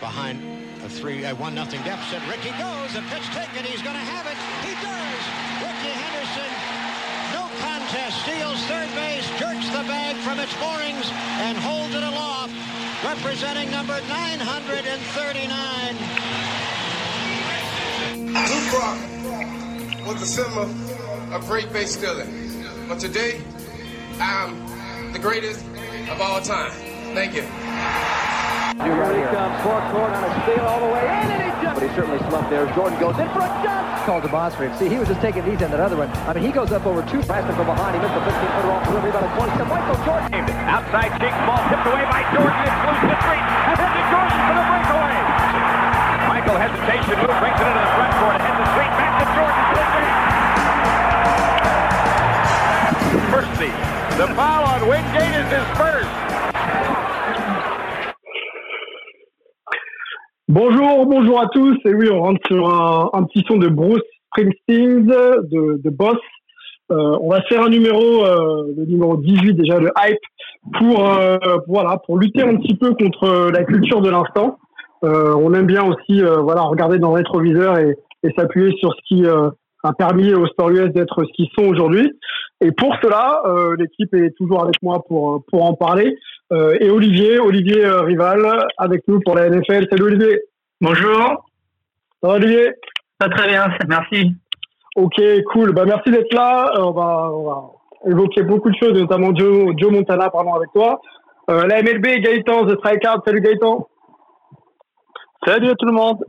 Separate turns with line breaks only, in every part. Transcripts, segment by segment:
behind a three, a one nothing deficit. Ricky goes, the pitch taken, he's going to have it. He does. Ricky Henderson, no contest, steals third base, jerks the bag from its moorings, and holds it aloft, representing number 939.
Luke Rock was the symbol of great base stealing. But today, I'm the greatest of all time. Thank you.
Here he comes, four court on a steal all the way in, and he just... But he certainly slumped there. Jordan goes in for a jump. Called to Bosford. See, he was just taking these in that other one. I mean, he goes up over two. Boston from behind. He missed the 15-footer off delivery about a 20 step. Michael Jordan.
Outside cheek ball tipped away by Jordan. It's loose to three. And then to Jordan for the breakaway. Michael hesitation move, brings it into the front court. Heads the street back to Jordan. First The foul on Wingate is his first.
Bonjour, bonjour à tous. Et oui, on rentre sur un, petit son de Bruce Springsteen, de, de Boss. Euh, on va faire un numéro, euh, le numéro 18 déjà, le hype, pour euh, voilà, pour lutter un petit peu contre la culture de l'instant. On aime bien aussi, voilà, regarder dans le rétroviseur et, s'appuyer sur ce qui a permis aux Sport US d'être ce qu'ils sont aujourd'hui. Et pour cela, l'équipe est toujours avec moi pour pour en parler. Et Olivier, Olivier Rival, avec nous pour la NFL. Salut Olivier.
Bonjour.
Ça va Olivier?
Pas très bien, merci.
Ok, cool. Bah, merci d'être là. Euh, on, va, on, va, évoquer beaucoup de choses, notamment Joe, Joe Montana, pardon, avec toi. Euh, la MLB, Gaëtan, The Strikeout. Salut Gaëtan.
Salut à tout le monde.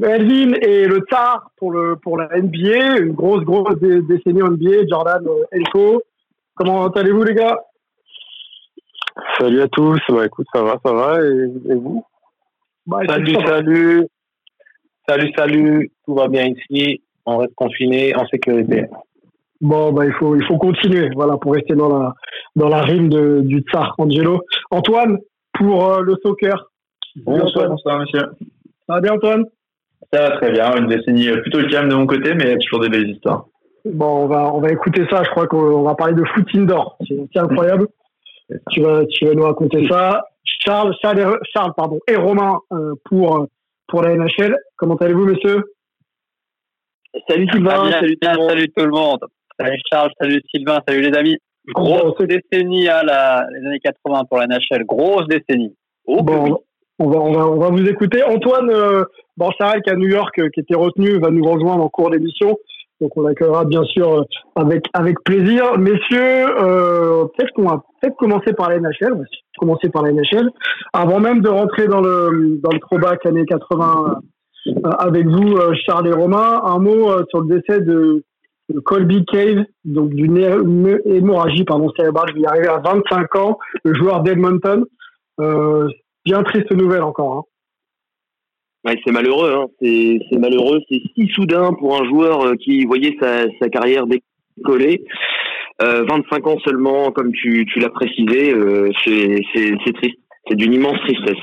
Elvin et le Tsar pour, le, pour la NBA, une grosse, grosse décennie NBA, Jordan Elko. Comment allez-vous les gars?
Salut à tous. Bah, écoute, ça va, ça va. Et, vous?
Bah, Salut, salut. Salut, salut. Tout va bien ici. On reste confiné, en sécurité.
Bon, bah, il faut, il faut continuer, voilà, pour rester dans la, dans la rime de, du tsar, Angelo. Antoine, pour euh, le soccer.
Bonsoir, bonsoir, monsieur.
Ça va bien, Antoine?
Ça va très bien. Une décennie plutôt calme de mon côté, mais toujours des belles histoires.
Bon, on va, on va écouter ça. Je crois qu'on va parler de foot indoor. C'est incroyable. Tu vas, tu vas nous raconter ça. Charles, Charles, et, Charles pardon, et Romain euh, pour, pour la NHL. Comment allez-vous, messieurs
Salut Sylvain, salut, tout salut, tout le monde. Salut Charles, salut Sylvain, salut les amis. Grosse décennie à la, les années 80 pour la NHL, grosse décennie.
Oh, bon, on va, on va, on va vous écouter. Antoine euh, Charles qui est à New York, euh, qui était retenu, va nous rejoindre en cours d'émission. Donc on l'accueillera bien sûr euh, avec avec plaisir. Messieurs, euh, peut-être qu'on va peut-être commencer par la NHL. Commencer par la NHL. Avant même de rentrer dans le dans le throwback années 80 euh, avec vous, euh, Charles et Romain, un mot sur le décès de, Colby Cave, donc d'une hémorragie pardon cérébrale. Il est arrivé à 25 ans, le joueur d'Edmonton. bien triste nouvelle encore. Hein.
Ouais, c'est malheureux, hein. c'est malheureux, c'est si soudain pour un joueur euh, qui voyait sa, sa carrière décoller. Euh, 25 ans seulement, comme tu, tu l'as précisé, euh, c'est triste, c'est d'une immense tristesse.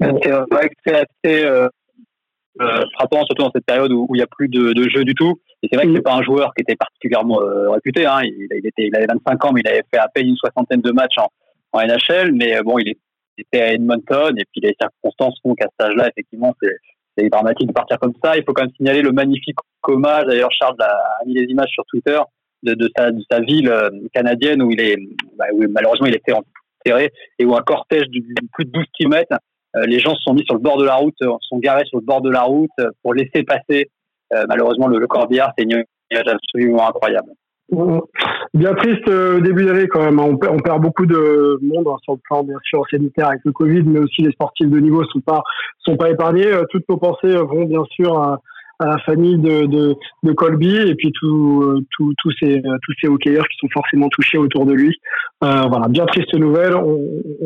C'est vrai que c'est assez euh, euh, frappant, surtout dans cette période où il n'y a plus de, de jeu du tout. Et c'est vrai que c'est pas un joueur qui était particulièrement euh, réputé. Hein. Il, il, était, il avait 25 ans, mais il avait fait à peine une soixantaine de matchs en, en NHL. Mais bon, il est c'était à Edmonton et puis les circonstances font qu'à cet âge-là, effectivement, c'est dramatique de partir comme ça. Il faut quand même signaler le magnifique hommage. D'ailleurs, Charles a mis les images sur Twitter de, de, sa, de sa ville euh, canadienne où il est, bah, où malheureusement, il était enterré et où un cortège de plus de 12 km, euh, les gens se sont mis sur le bord de la route, euh, sont garés sur le bord de la route pour laisser passer. malheureusement, le, le c'est une image absolument incroyable.
Bien triste euh, début d'année quand même. Hein. On perd, on perd, beaucoup de monde hein, sur le plan bien sûr sanitaire avec le Covid, mais aussi les sportifs de niveau sont pas sont pas épargnés. Euh, toutes nos pensées vont bien sûr à, à la famille de, de, de, Colby et puis tous euh, tout, tout ces tous ces hockeyeurs qui sont forcément touchés autour de lui. Euh, voilà, bien triste nouvelle. On,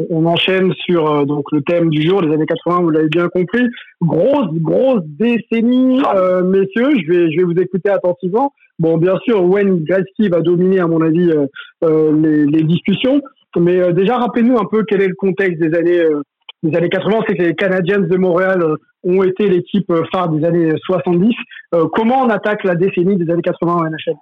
on, enchaîne sur donc le thème du jour, les années 80. Vous l'avez bien compris. Grosse grosse décennie, messieurs. Je vais je vais vous écouter attentivement. Bon, bien sûr, Wayne Gretzky va dominer, à mon avis, euh, euh, les, les, discussions. Mais euh, déjà, rappelez-nous un peu quel est le contexte des années, des années 80. C'est que les Canadiens de Montréal ont été l'équipe phare des années 70. comment on attaque la décennie des années 80 en NHL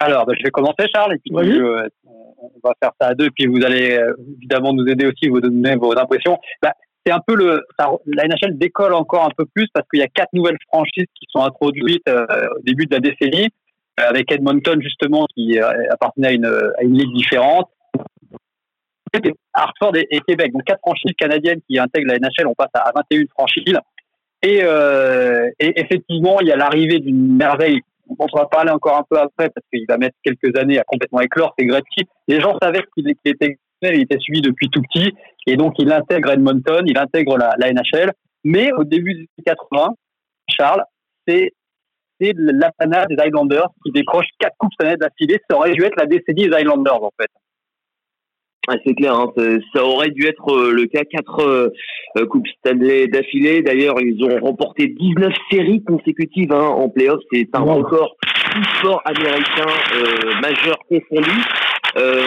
Alors, bah, je vais commencer, Charles, et puis on va faire ça à deux, puis vous allez évidemment nous aider aussi, vous donner vos impressions. Bah, c'est un peu le, la NHL décolle encore un peu plus parce qu'il y a quatre nouvelles franchises qui sont introduites euh, au début de la décennie, avec Edmonton justement qui appartenait à une, à une ligue différente. Hartford et, Québec, donc quatre franchises canadiennes qui intègrent la NHL, on passe à 21 franchises. Et, et effectivement, il y a l'arrivée d'une merveille on va parler encore un peu après parce qu'il va mettre quelques années à complètement éclore, c'est Gretzky. Les gens savaient qu'il était il était suivi depuis tout petit et donc il intègre Edmonton, il intègre la, NHL. Mais au début des 80, Charles, c'est c'est l'apanage des Islanders qui décroche quatre coupes cette année d'affilée. Ça aurait dû être la décennie des Islanders en fait.
c'est clair, hein, ça aurait dû être euh, le cas. Quatre euh, euh, coupes Stanley d'affilée. D'ailleurs, ils ont remporté 19 séries consécutives hein, en playoff. C'est un record tout sport américain majeur confondu. Euh,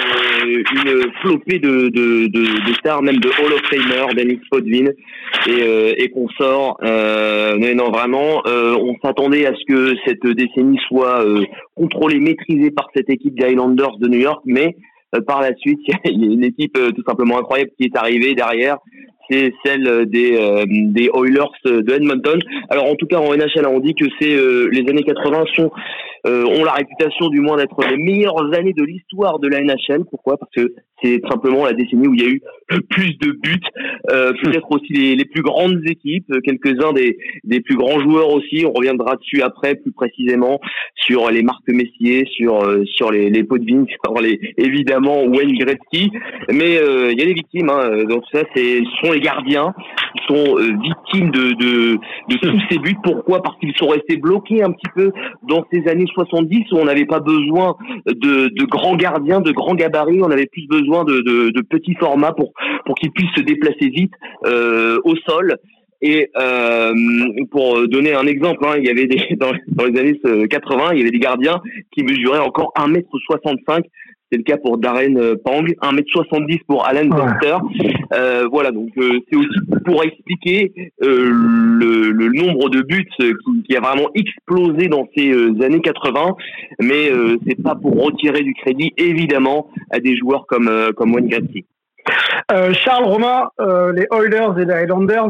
une flopée de, de, de, de, stars, même de Hall of Famer, Dennis Podvin et, euh, et consorts. Euh, mais non, vraiment, on s'attendait à ce que cette décennie soit contrôlée, maîtrisée par cette équipe des Highlanders de New York, mais par la suite, il y a une équipe tout simplement incroyable qui est arrivée derrière c'est celle des, euh, des Oilers de Edmonton. Alors en tout cas en NHL, on dit que c'est euh, les années 80 sont euh, ont la réputation du moins d'être les meilleures années de l'histoire de la NHL. Pourquoi? Parce que c'est simplement la décennie où il y a eu plus de buts, euh, peut-être aussi les, les, plus grandes équipes, quelques-uns des, des plus grands joueurs aussi. On reviendra dessus après, plus précisément sur les Marc Messier, sur sur les, les Potvin, sur les évidemment Wayne Gretzky. Mais il y a des victimes. Hein, donc ça, c'est sont gardiens qui sont euh, victimes de, de, de tous ces buts. Pourquoi? Parce qu'ils sont restés bloqués un petit peu dans ces années 70 où on n'avait pas besoin de, de, grands gardiens, de grands gabarits, on avait plus besoin de, de, petits formats pour, pour qu'ils puissent se déplacer vite euh, au sol. Et euh, pour donner un exemple, hein, il y avait des, dans, dans, les années 80, il y avait des gardiens qui mesuraient encore 1m65 c'est le cas pour Darren euh, Pang, 1m70 pour Alan Buster. Euh, voilà, donc euh, c'est aussi pour expliquer euh, le, le, nombre de buts qui, qui, a vraiment explosé dans ces années 80, mais c'est pas pour retirer du crédit évidemment à des joueurs comme comme Wayne Gretzky.
Charles Romain, les Oilers et les Highlanders,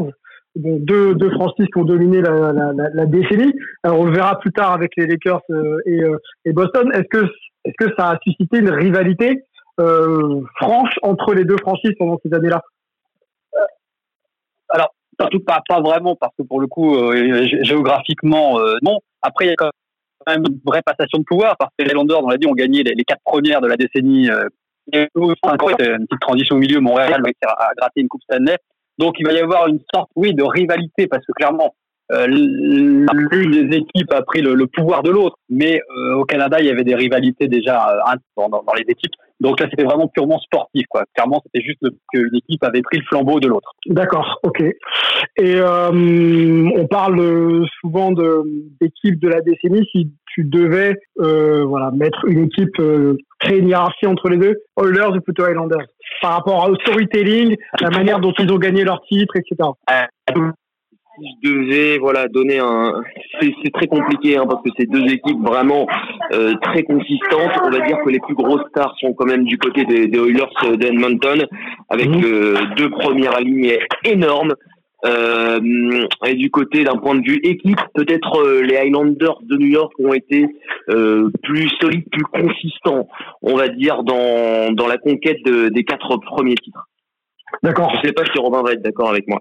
deux, deux franchises qui ont dominé la, la, la, la, décennie. Alors on le verra plus tard avec les Lakers et, et Boston. Est-ce que est-ce que ça a suscité une rivalité euh, franche entre les deux franchises pendant ces années-là?
Euh, Alors, surtout pas, pas vraiment, parce que pour le coup, euh, géographiquement, non. Après, il y a quand même une vraie passation de pouvoir, parce que les Landers, on l'a dit, ont gagné les, quatre premières de la décennie. une petite transition au milieu, Montréal a gratté une Coupe Stanley. Donc, il va y avoir une sorte, oui, de rivalité, parce que clairement, euh, l'une des équipes a pris le, pouvoir de l'autre, mais euh, au Canada, il y avait des rivalités déjà euh, dans, dans, les équipes. Donc là, c'était vraiment purement sportif, quoi. Clairement, c'était juste qu'une équipe avait pris le flambeau de l'autre.
D'accord, ok. Et on parle souvent d'équipe de, la décennie. Si tu devais, voilà, mettre une équipe, créer une hiérarchie entre les deux, Oilers ou plutôt Highlanders, par rapport au storytelling, la manière dont ils ont gagné leur titre, etc
si je devais voilà donner un c'est très compliqué hein, parce que c'est deux équipes vraiment euh, très consistantes on va dire que les plus grosses stars sont quand même du côté des, des Oilers d'Edmonton avec mmh. euh, deux premières lignes énormes euh, et du côté d'un point de vue équipe peut-être euh, les Highlanders de New York ont été euh, plus solides plus consistants on va dire dans dans la conquête de, des quatre premiers titres
D'accord.
Je sais pas si Robin va être d'accord avec moi.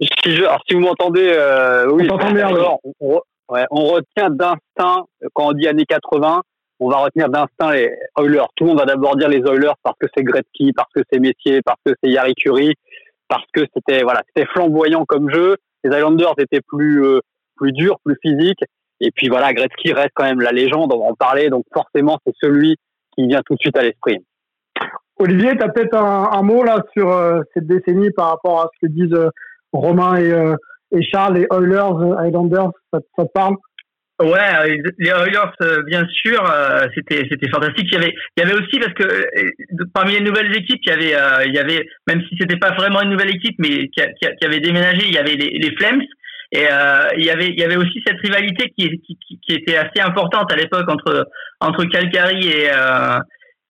Si, je, alors, si vous m'entendez, euh, oui. On, on, ouais, on retient d'instinct, quand on dit années 80, on va retenir d'instinct les Oilers. Tout le monde va d'abord dire les Oilers parce que c'est Gretzky, parce que c'est Messier, parce que c'est Yari Curie, parce que c'était voilà, c'était flamboyant comme jeu. Les Islanders étaient plus euh, plus durs, plus physiques. Et puis voilà, Gretzky reste quand même la légende, on va en parler. Donc forcément, c'est celui qui vient tout de suite à l'esprit.
Olivier, tu as peut-être un, un, mot là sur euh, cette décennie par rapport à ce que disent euh, Romain et, euh, et Charles, les Oilers, Highlanders, ça, ça te parle?
Ouais, les Oilers, bien sûr, c'était c'était fantastique. Il y avait il y avait aussi parce que parmi les nouvelles équipes, il y avait il y avait même si c'était pas vraiment une nouvelle équipe, mais qui, qui, qui avait déménagé, il y avait les, les Flames Et euh, il y avait il y avait aussi cette rivalité qui, qui, qui était assez importante à l'époque entre entre Calgary et euh,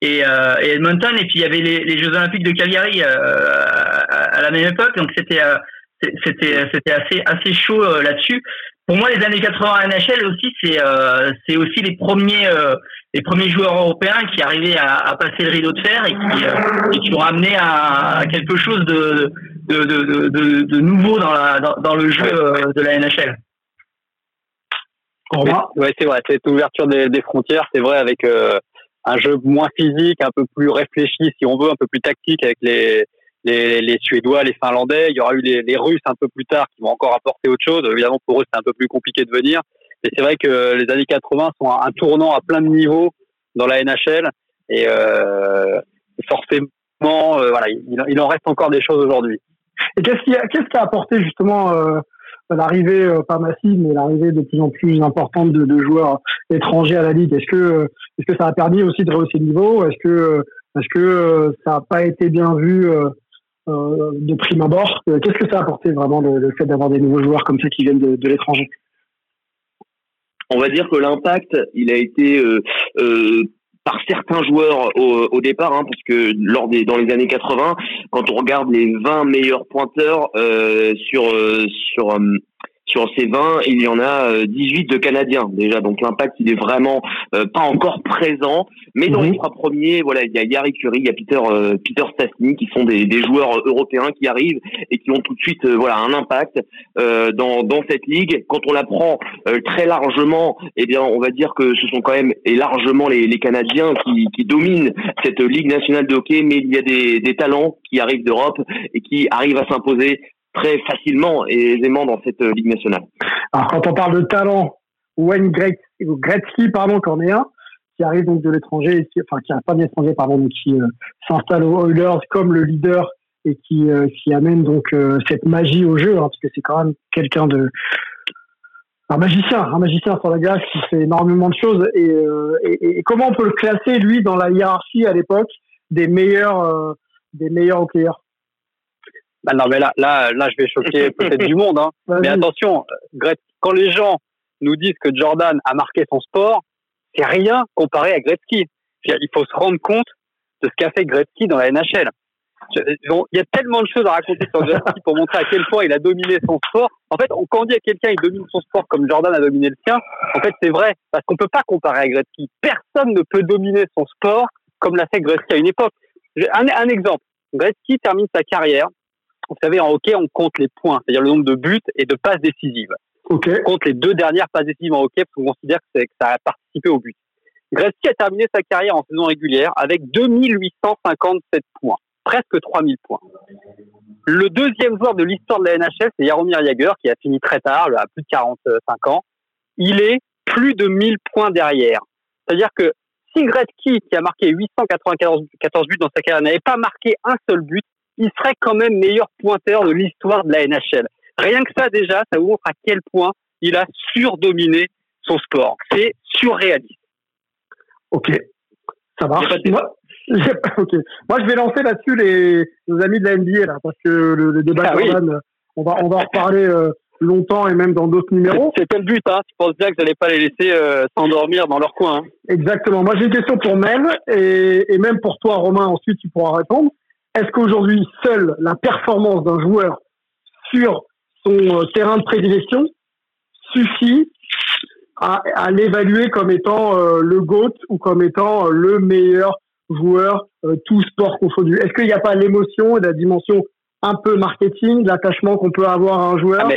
et, euh, et, Edmonton. Et puis il y avait les, les Jeux Olympiques de Calgary euh, à, la même époque. Donc c'était euh, c'était c'était assez assez chaud là-dessus. Pour moi, les années 80 NHL aussi, c'est c'est aussi les premiers les premiers joueurs européens qui arrivaient à, à, passer le rideau de fer et qui, qui ont amené à, quelque chose de de, de, de, de nouveau dans, la, dans, dans, le jeu de la NHL.
Ouais, c'est vrai. Cette ouverture des, des frontières, c'est vrai avec euh, un jeu moins physique, un peu plus réfléchi, si on veut, un peu plus tactique avec les, les, Suédois, les Finlandais. Il y aura eu les, Russes un peu plus tard qui vont encore apporter autre chose. Évidemment, pour eux, c'est un peu plus compliqué de venir. Et c'est vrai que les années 80 sont un, tournant à plein de niveaux dans la NHL. Et euh, forcément, euh, voilà, il, en reste encore des choses aujourd'hui.
Et qu'est-ce qui, a, apporté justement euh, l'arrivée pas massive, mais l'arrivée de plus en plus importante de, joueurs étrangers à la ligue? Est-ce que est-ce que ça a permis aussi de rehausser le niveau? Est-ce que est-ce que ça n'a pas été bien vu euh, de prime abord Qu'est-ce que ça a apporté vraiment le, fait d'avoir des nouveaux joueurs comme ça qui viennent de, l'étranger?
On va dire que l'impact, il a été euh, euh, par certains joueurs au, départ, hein, parce que lors des dans les années 80, quand on regarde les 20 meilleurs pointeurs euh, sur sur sur ces 20, il y en a 18 de Canadiens déjà. Donc l'impact, il est vraiment pas encore présent. Mais dans mhm. les trois premiers, voilà, il y a Yari Curie, il y a Peter euh, Peter Stastny qui sont des, des, joueurs européens qui arrivent et qui ont tout de suite euh, voilà un impact euh, dans dans cette ligue. Quand on la prend euh, très largement, eh bien on va dire que ce sont quand même et largement les, les Canadiens qui, qui dominent cette ligue nationale de hockey, mais il y a des, des talents qui arrivent d'Europe et qui arrivent à s'imposer très facilement et aisément dans cette ligue nationale.
Alors quand on parle de talent, Wayne Gretzky, pardon, qu'en est un qui arrive donc de l'étranger, enfin qui pas d'étranger pardon, mais qui euh, s'installe aux Oilers comme le leader et qui euh, amène donc euh, cette magie au jeu, hein, parce que c'est quand même quelqu'un de un magicien, un magicien sur la glace qui fait énormément de choses. Et comment on peut le classer lui dans la hiérarchie à l'époque des meilleurs des meilleurs hockeyeurs?
Bah non mais là là là je vais choquer peut-être du monde, hein. mais attention, quand les gens nous disent que Jordan a marqué son sport, c'est rien comparé à Gretzky. Il faut se rendre compte de ce qu'a fait Gretzky dans la NHL. Il y a tellement de choses à raconter sur Gretzky pour montrer à quel point il a dominé son sport. En fait, quand on dit à quelqu'un il domine son sport comme Jordan a dominé le sien, en fait c'est vrai parce qu'on peut pas comparer à Gretzky. Personne ne peut dominer son sport comme l'a fait Gretzky à une époque. Un, un exemple. Gretzky termine sa carrière. Vous savez, en hockey, on compte les points, c'est-à-dire le nombre de buts et de passes décisives.
Okay.
Contre les deux dernières passes décisives en hockey, parce qu'on considère que, que, ça a participé au but. Gretzky a terminé sa carrière en saison régulière avec 2857 points, presque 3000 points. Le deuxième joueur de l'histoire de la NHL, c'est Jaromir Jagr, qui a fini très tard, à plus de 45 ans. Il est plus de 1000 points derrière. C'est-à-dire que si Gretzky, qui a marqué 894 buts dans sa carrière, n'avait pas marqué un seul but, il serait quand même meilleur pointeur de l'histoire de la NHL. Rien que ça déjà, ça vous montre à quel point il a surdominé son sport. C'est surréaliste.
Ok, ça marche. Moi. Moi, je vais lancer là-dessus les nos amis de la NBA là, parce que le, débat ah, Jordan, on va on va en reparler euh, longtemps et même dans d'autres numéros.
C'était le but, hein. Tu penses bien que vous n'allez pas les laisser euh, s'endormir dans leur coin. Hein.
Exactement. Moi, j'ai une question pour Mel et, et même pour toi, Romain. Ensuite, tu pourras répondre. Est-ce qu'aujourd'hui, seule la performance d'un joueur sur son euh, terrain de prédilection suffit à, à l'évaluer comme étant euh, le GOAT ou comme étant euh, le meilleur joueur, tout sport confondu? Est-ce qu'il n'y a pas l'émotion et la dimension un peu marketing, l'attachement qu'on peut avoir à un joueur, ah,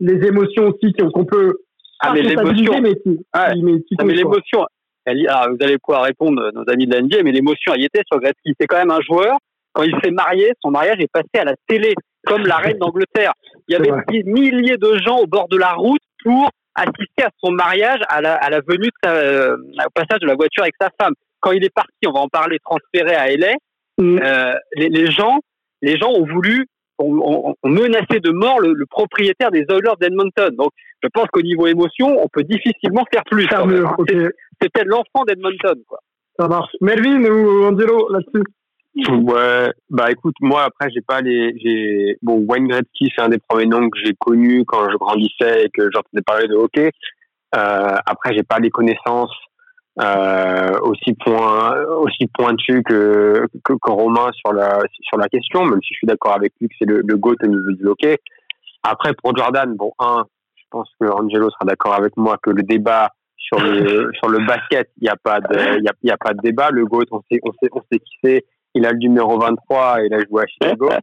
les émotions aussi qu'on peut
ah, mais l'émotion, mais, ah, mais l'émotion, vous allez pouvoir répondre, nos amis de l'NBA, mais l'émotion, elle y était sur Gretzky. C'est quand même un joueur, quand il s'est marié, son mariage est passé à la télé comme la reine d'Angleterre. Il y avait des milliers de gens au bord de la route pour assister à son mariage, à la, à la venue, de sa, euh, au passage de la voiture avec sa femme. Quand il est parti, on va en parler, transféré à LA, mm. euh, les, les, gens, les gens ont voulu, ont, ont menacé de mort le, le, propriétaire des Oilers d'Edmonton. Donc, je pense qu'au niveau émotion, on peut difficilement faire plus.
Okay.
C'était l'enfant d'Edmonton, quoi.
Ça marche. Melvin ou Angelo, là-dessus
Ouais, bah écoute, moi après j'ai pas les, j'ai bon Wayne Gretzky c'est un des premiers noms que j'ai connu quand je grandissais et que j'entendais parler de hockey. Euh, après j'ai pas les connaissances euh, aussi point aussi pointues que, que, que Romain sur la sur la question, même si je suis d'accord avec lui que c'est le, le goat au niveau du hockey. Après pour Jordan, bon un, je pense que Angelo sera d'accord avec moi que le débat sur le sur le basket, il y a pas de il y a, y a pas de débat. Le goat, on sait on sait on sait qui c'est il a le numéro 23 et il a joué à Chicago.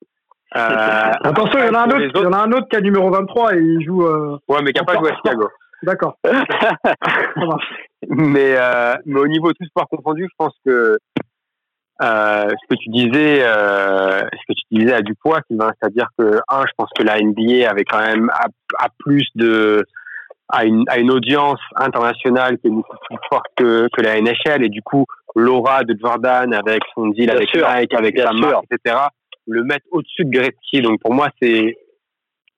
Euh, Attention, il y en a un autre, il y en a un autre qui a le numéro 23 et il joue. Euh,
ouais, mais qui n'a pas joué à Chicago.
D'accord.
mais, euh, mais au niveau tout sport confondu, je pense que euh, ce que tu disais, euh, ce que tu disais à du poids, c'est-à-dire que un, je pense que la NBA avait quand même a, a plus de à une, à une audience internationale qui est beaucoup plus forte que, que la NHL et du coup l'aura de Jordan avec son deal
Bien
avec
sûr,
Nike, avec sa marque, etc. Le mettre au-dessus de Gretzky. Donc pour moi c'est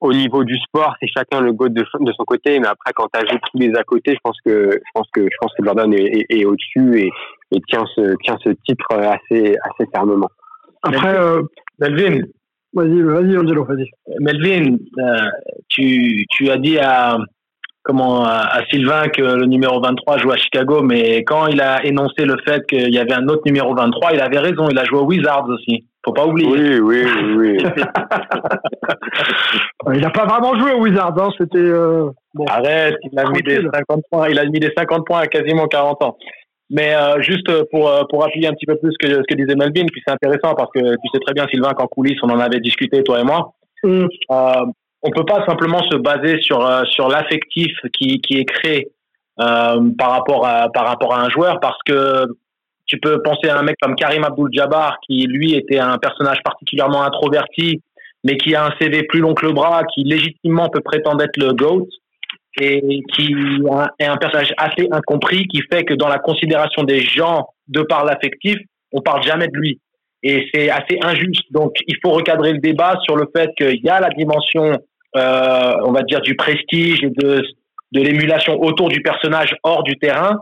au niveau du sport, c'est chacun le goût de, de son côté, mais après quand tu ajoutes tous les à côté, je pense que je pense que je pense que Jordan est, est, est au-dessus et, et tient ce tient ce titre assez assez fermement.
Après, euh,
Melvin,
vas-y, vas-y, Angelo, vas-y.
Melvin, euh, tu, tu as dit à, comment, à, à Sylvain que le numéro 23 joue à Chicago, mais quand il a énoncé le fait qu'il y avait un autre numéro 23, il avait raison, il a joué aux Wizards aussi. Faut pas oublier.
Oui, oui, oui.
Euh, Il n'a pas vraiment joué au Wizards, hein, c'était. Euh, bon.
Arrête, il a mis des
Tranquille.
50 points, il a mis des 50 points à quasiment 40 ans. Mais euh, juste pour euh, pour appuyer un petit peu plus ce que ce que disait Melvin, puis c'est intéressant parce que tu sais très bien Sylvain qu'en coulisses on en avait discuté toi et moi.
Mm.
Euh, on peut pas simplement se baser sur euh, sur l'affectif qui qui est créé euh, par rapport à par rapport à un joueur parce que tu peux penser à un mec comme Karim Abdul-Jabbar qui lui était un personnage particulièrement introverti mais qui a un CV plus long que le bras qui légitimement peut prétendre être le GOAT et qui est un personnage assez incompris qui fait que dans la considération des gens de par l'affectif on parle jamais de lui. Et c'est assez injuste. Donc il faut recadrer le débat sur le fait qu'il y a la dimension euh, on va dire du prestige et de de l'émulation autour du personnage hors du terrain.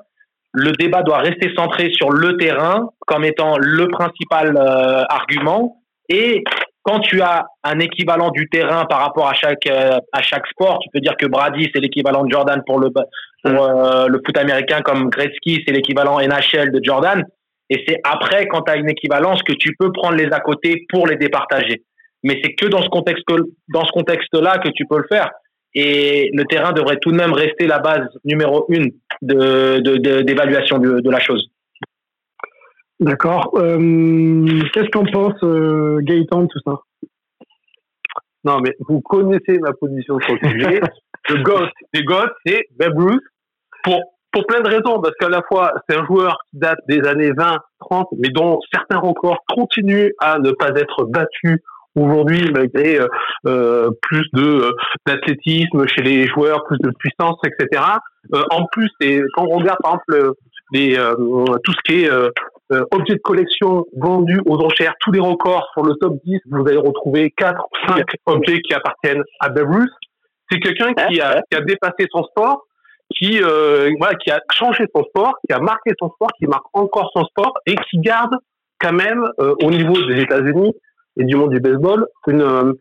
Le débat doit rester centré sur le terrain comme étant le principal euh, argument. Et quand tu as un équivalent du terrain par rapport à chaque euh, à chaque sport, tu peux dire que Brady c'est l'équivalent de Jordan pour le pour euh, le foot américain comme Gretzky c'est l'équivalent NHL de Jordan. Et c'est après quand tu as une équivalence que tu peux prendre les à côté pour les départager. Mais c'est que dans ce contexte dans ce contexte-là que tu peux le faire et le terrain devrait tout de même rester la base numéro une de de- de- d'évaluation de, de la chose.
D'accord. Euh, Qu'est-ce qu'en pense euh, Gaëtan de tout ça?
Non, mais vous connaissez ma position sur le sujet. le GOAT, le GOAT, c'est Babe Ruth pour, pour plein de raisons. Parce qu'à la fois, c'est un joueur qui date des années 20, 30, mais dont certains records continuent à ne pas être battus aujourd'hui, malgré euh, euh, plus de euh, d'athlétisme chez les joueurs, plus de puissance, etc. Euh, en plus, et quand on regarde, par exemple, tout ce qui est objets de collection vendus aux enchères, tous les records sur le top 10, vous allez retrouver 4 ou 5 objets qui appartiennent à Babe. C'est quelqu'un qui a, qui a dépassé son sport, qui, voilà, qui a changé son sport, qui a marqué son sport, qui marque encore son sport et qui garde quand même au niveau des États-Unis et du monde du baseball une, euh,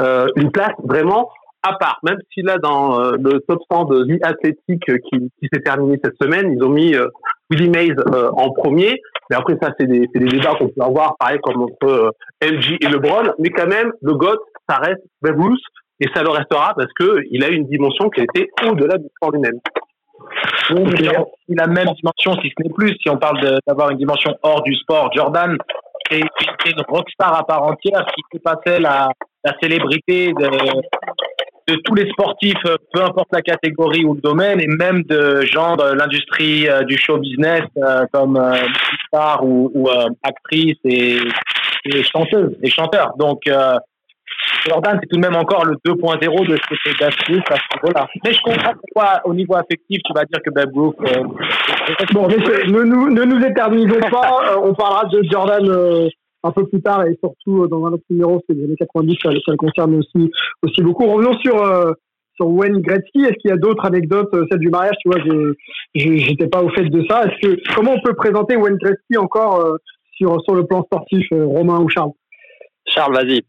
euh, une place vraiment à part. Même si là, dans euh, le top 100 de The Athletic euh, qui, qui s'est terminé cette semaine, ils ont mis euh, Willie Mays en premier. Mais après, ça, c'est des, des débats qu'on peut avoir, pareil, comme entre MJ et LeBron. Mais quand même, le GOAT, ça reste Babe Ruth. Et ça le restera parce que il a une dimension qui était au-delà du sport lui-même.
Oui, mais il a- a même dimension, si ce n'est plus, si on parle d'avoir une dimension hors du sport. Jordan est, est une rockstar à part entière qui dépassait la, la célébrité de, tous les sportifs, euh, peu importe la catégorie ou le domaine, et même de gens de l'industrie euh, du show business euh, comme euh, ou, ou actrice et, et chanteuse et chanteur. Donc Jordan, c'est tout de même encore le 2.0 de ce que c'est Babe Ruth à ce niveau-là. Mais je comprends pourquoi, au niveau affectif, tu vas dire que Babe Ruth. euh,
Bon, ne nous, ne nous éternisons pas. euh, on parlera de Jordan euh, un peu plus tard et surtout euh, dans un autre numéro, c'est les années 90, ça, ça le concerne aussi, aussi beaucoup. Revenons sur, euh, sur Wayne Gretzky. Est-ce qu'il y a d'autres anecdotes, celle du mariage, tu vois, j'ai- j'étais pas au fait de ça. Est-ce que, comment on peut présenter Wayne Gretzky encore euh, sur, sur le plan sportif, Romain ou Charles?
Charles, vas-y.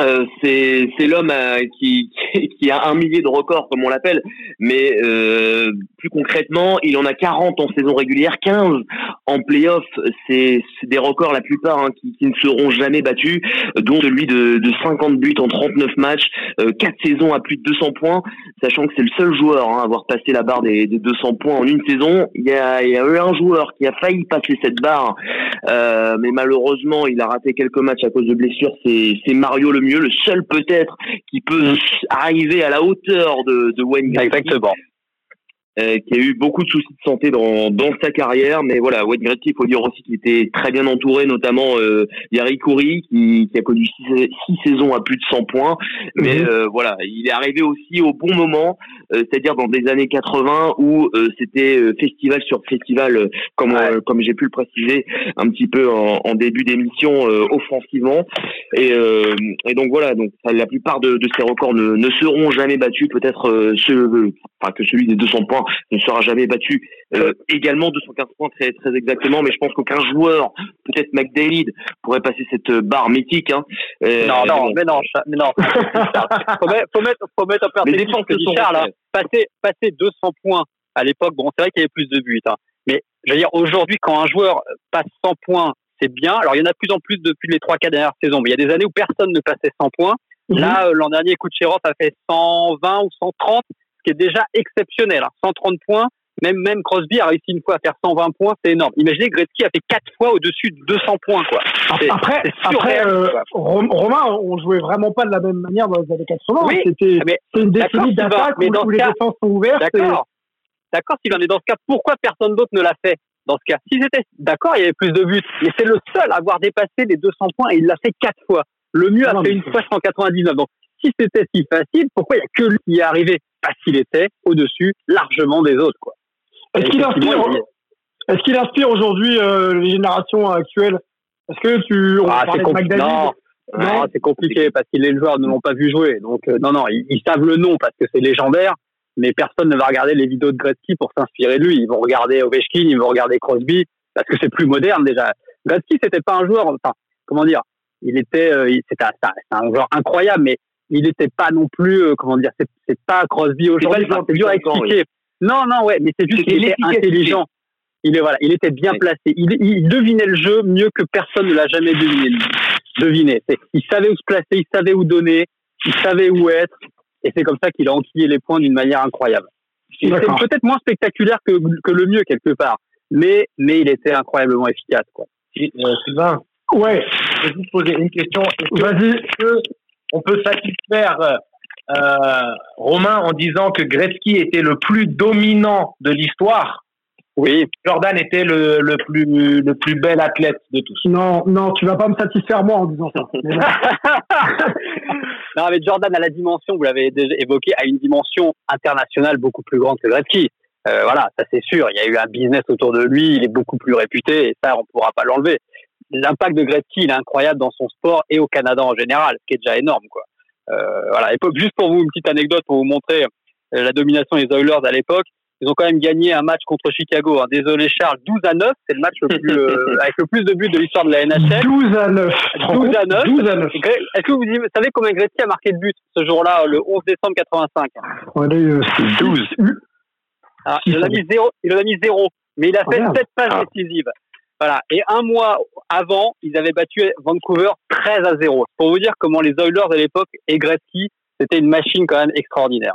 Euh, c'est l'homme euh, qui, qui a un millier de records comme on l'appelle. Mais euh, plus concrètement il en a 40 en saison régulière 15 en playoff. C'est des records la plupart hein, qui, qui, ne seront jamais battus dont celui de, de 50 buts en 39 matchs euh, 4 saisons à plus de 200 points sachant que c'est le seul joueur hein, à avoir passé la barre des, des, 200 points en une saison. Il y a, il y a eu un joueur qui a failli passer cette barre euh, mais malheureusement il a raté quelques matchs à cause de blessures. C'est Mario le mieux, le seul peut-être qui peut arriver à la hauteur de, de Wayne Gretzky.
Exactement.
Euh, qui a eu beaucoup de soucis de santé dans, dans sa carrière, mais voilà, Wayne Gretzky, il faut dire aussi qu'il était très bien entouré, notamment euh, Yari Kouri, qui, qui a connu six, saisons à plus de 100 points, mais mhm. euh, voilà, il est arrivé aussi au bon moment, euh, c'est-à-dire dans des années 80 où euh, c'était festival sur festival, comme comme j'ai pu le préciser un petit peu en, en début d'émission offensivement, et, et donc voilà, donc la plupart de, de ces records ne, ne seront jamais battus, peut-être ceux, enfin que celui des 200 points ne sera jamais battu. Euh, également 215 points très très exactement, mais je pense qu'aucun joueur, peut-être McDavid, pourrait passer cette barre mythique. Hein.
Euh, non, non, mais non, mais non. faut, mettre, faut mettre, faut mettre en perspective que Charles. Hein. Passer, passer 200 points à l'époque, bon, c'est vrai qu'il y avait plus de buts, hein. mais je veux dire, aujourd'hui, quand un joueur passe 100 points, c'est bien. Alors, il y en a de plus en plus depuis les 3-4 dernières saisons, mais il y a des années où personne ne passait 100 points. Mhm. Là, euh, l'an dernier, Kucherov a fait 120 ou 130 qui est déjà exceptionnel. 130 hein. points, même, même Crosby a réussi une fois à faire 120 points, c'est énorme. Imaginez Gretzky a fait quatre fois au-dessus de 200 points. Quoi.
Après, après euh, Romain, on jouait vraiment pas de la même manière dans les années 80. Oui, C'était une décennie d'attaque où, où les défenses sont ouvertes.
D'accord, s'il en est dans ce cas, pourquoi personne d'autre ne l'a fait dans ce cas? Si c'était d'accord, il y avait plus de buts. Mais c'est le seul à avoir dépassé les 200 points et il l'a fait quatre fois. Le mieux a fait une fois 199. Donc, si c'était si facile, pourquoi il n'y a que lui qui est arrivé? Parce qu'il était au-dessus largement des autres. Quoi.
Est-ce qu'il inspire, est qu'il inspire aujourd'hui euh, les générations actuelles? Est-ce que tu.
On ah, c'est Non, non c'est compliqué parce que les joueurs ne l'ont pas vu jouer. Donc, euh, non, non, ils, savent le nom parce que c'est légendaire, mais personne ne va regarder les vidéos de Gretzky pour s'inspirer de lui. Ils vont regarder Ovechkin, ils vont regarder Crosby parce que c'est plus moderne déjà. Gretzky, c'était pas un joueur, enfin, comment dire, il était, euh, c'était un, un, joueur incroyable, mais il n'était pas non plus, euh, comment dire, c'est pas Crosby aujourd'hui. C'est dur à expliquer. Non, non, ouais, mais c'est juste qu'il était intelligent. Il est voilà, il était bien placé. Il, il, devinait le jeu mieux que personne ne l'a jamais deviné. Deviné. Il savait où se placer, il savait où donner, il savait où être, et c'est comme ça qu'il a enquillé les points d'une manière incroyable. C'est peut-être moins spectaculaire que, que le mieux quelque part, mais mais il était incroyablement efficace quoi.
Euh, Sylvain, ouais, je vais vous poser une question. Vas-y on peut satisfaire euh, Romain en disant que Gretzky était le plus dominant de l'histoire.
Oui.
Jordan était le, le, plus, le plus bel athlète de tous.
Non, non, tu vas pas me satisfaire moi en disant ça.
non, mais Jordan a la dimension, vous l'avez déjà évoqué, a une dimension internationale beaucoup plus grande que Gretzky. Euh, voilà, ça c'est sûr. Il y a eu un business autour de lui, il est beaucoup plus réputé et ça, on pourra pas l'enlever l'impact de Gretzky, il est incroyable dans son sport et au Canada en général, ce qui est déjà énorme, quoi. Euh, voilà. Et juste pour vous, une petite anecdote pour vous montrer euh, la domination des Oilers à l'époque. Ils ont quand même gagné un match contre Chicago. Hein. Désolé Charles, 12 à 9, c'est le match le plus, euh, avec le plus de buts de l'histoire de la NHL.
12 à 9.
12 à 9. 12 à 9. Est-ce que vous savez combien Gretzky a marqué de buts ce jour-là, le 11 décembre 85
12.
Ah, il en a mis 0, il en a mis 0, mais il a fait 7 passes ah. décisives. Voilà. Et un mois avant, ils avaient battu Vancouver 13 à 0. Pour vous dire comment les Oilers à l'époque et Gretzky, c'était une machine quand même extraordinaire.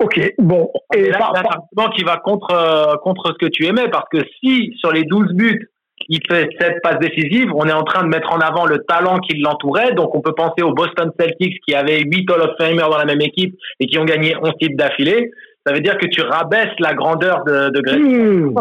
Ok, bon.
Et là, c'est un argument qui va contre, euh, contre ce que tu aimais, parce que si sur les 12 buts, il fait 7 passes décisives, on est en train de mettre en avant le talent qui l'entourait. Donc, on peut penser aux Boston Celtics qui avaient 8 Hall of Famers dans la même équipe et qui ont gagné 11 titres d'affilée ça veut dire que tu rabaisses la grandeur de, de
mmh.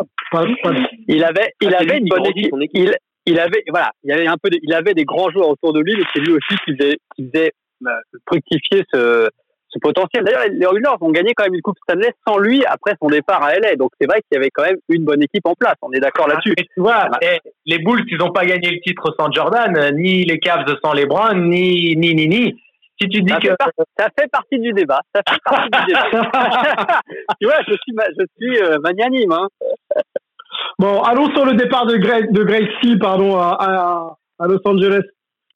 Il avait, il ah, avait une bonne équipe. Il, il, avait, voilà, il avait un peu, il avait des grands joueurs autour de lui, mais c'est lui aussi qui faisait, qui faisait euh, fructifier ce, ce potentiel. D'ailleurs, les Oilers ont gagné quand même une Coupe Stanley sans lui après son départ à LA. Donc c'est vrai qu'il y avait quand même une bonne équipe en place. On est d'accord ah, là-dessus.
tu vois, eh, les Bulls, ils n'ont pas gagné le titre sans Jordan, ni les Cavs sans LeBron, ni ni ni ni.
Si tu dis ça que fait ça fait partie du débat, ça fait partie du débat. tu vois, je suis, je suis euh, magnanime. Hein.
Bon, allons sur le départ de Greg, de Greg C, pardon, à, à, à Los Angeles.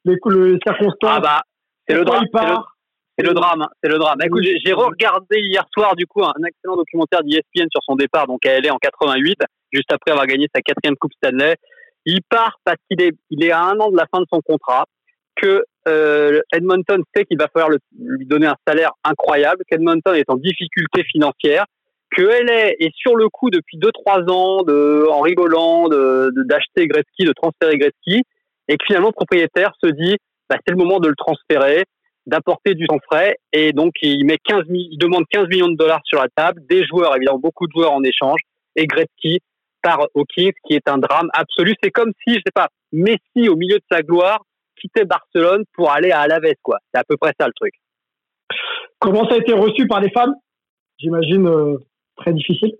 Les, les circonstances.
Ah bah, c'est le drame.
il part
C'est le drame, hein, c'est le drame. Écoute, j'ai- j'ai regardé hier soir du coup un excellent documentaire d'ESPN sur son départ, donc à LA en 88, juste après avoir gagné sa quatrième Coupe Stanley. Il part parce qu'il est, il est à un an de la fin de son contrat, que euh, Edmonton sait qu'il va falloir lui donner un salaire incroyable, qu'Edmonton est en difficulté financière, que LA est sur le coup depuis 2-3 ans de, en rigolant de de- d'acheter Gretzky, de transférer Gretzky, et que finalement le propriétaire se dit bah, c'est le moment de le transférer d'apporter du sang frais et donc il met 15 mi- il demande 15 millions de dollars sur la table, des joueurs évidemment beaucoup de joueurs en échange et Gretzky part au Kings qui est un drame absolu. C'est comme si je sais pas Messi au milieu de sa gloire quittait Barcelone pour aller à Alaves quoi. C'est à peu près ça le truc.
Comment ça a été reçu par les femmes J'imagine euh, très difficile.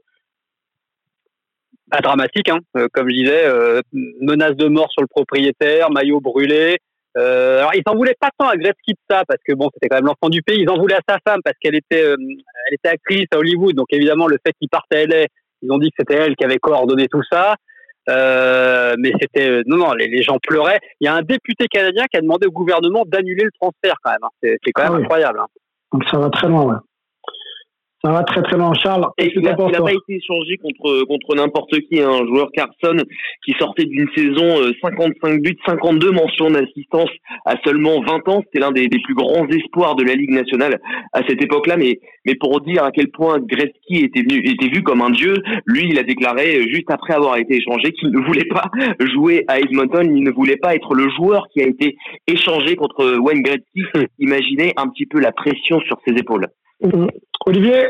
Pas dramatique hein. Euh, comme je disais euh, menace de mort sur le propriétaire, maillot brûlé. Alors ils en voulaient pas tant à Gretzky de ça parce que bon c'était quand même l'enfant du pays. Ils en voulaient à sa femme parce qu'elle était elle était actrice à Hollywood donc évidemment le fait qu'il parte à LA ils ont dit que c'était elle qui avait coordonné tout ça. Euh, mais c'était euh, non non les, les gens pleuraient. Il y a un député canadien qui a demandé au gouvernement d'annuler le transfert quand même. hein. C'est c'est quand même
Ah oui.
incroyable. hein.
Donc ça va très loin, ouais. Ça va très très loin, Charles.
Et il n'a pas été échangé contre contre n'importe qui. hein. Un joueur Carson qui sortait d'une saison euh, 55 buts, 52 mentions d'assistance à seulement 20 ans. C'était l'un des, des plus grands espoirs de la Ligue nationale à cette époque-là. Mais mais pour dire à quel point Gretzky était venu était vu comme un dieu, lui il a déclaré euh, juste après avoir été échangé qu'il ne voulait pas jouer à Edmonton. Il ne voulait pas être le joueur qui a été échangé contre Wayne Gretzky. Imaginez un petit peu la pression sur ses épaules.
Mhm. Olivier,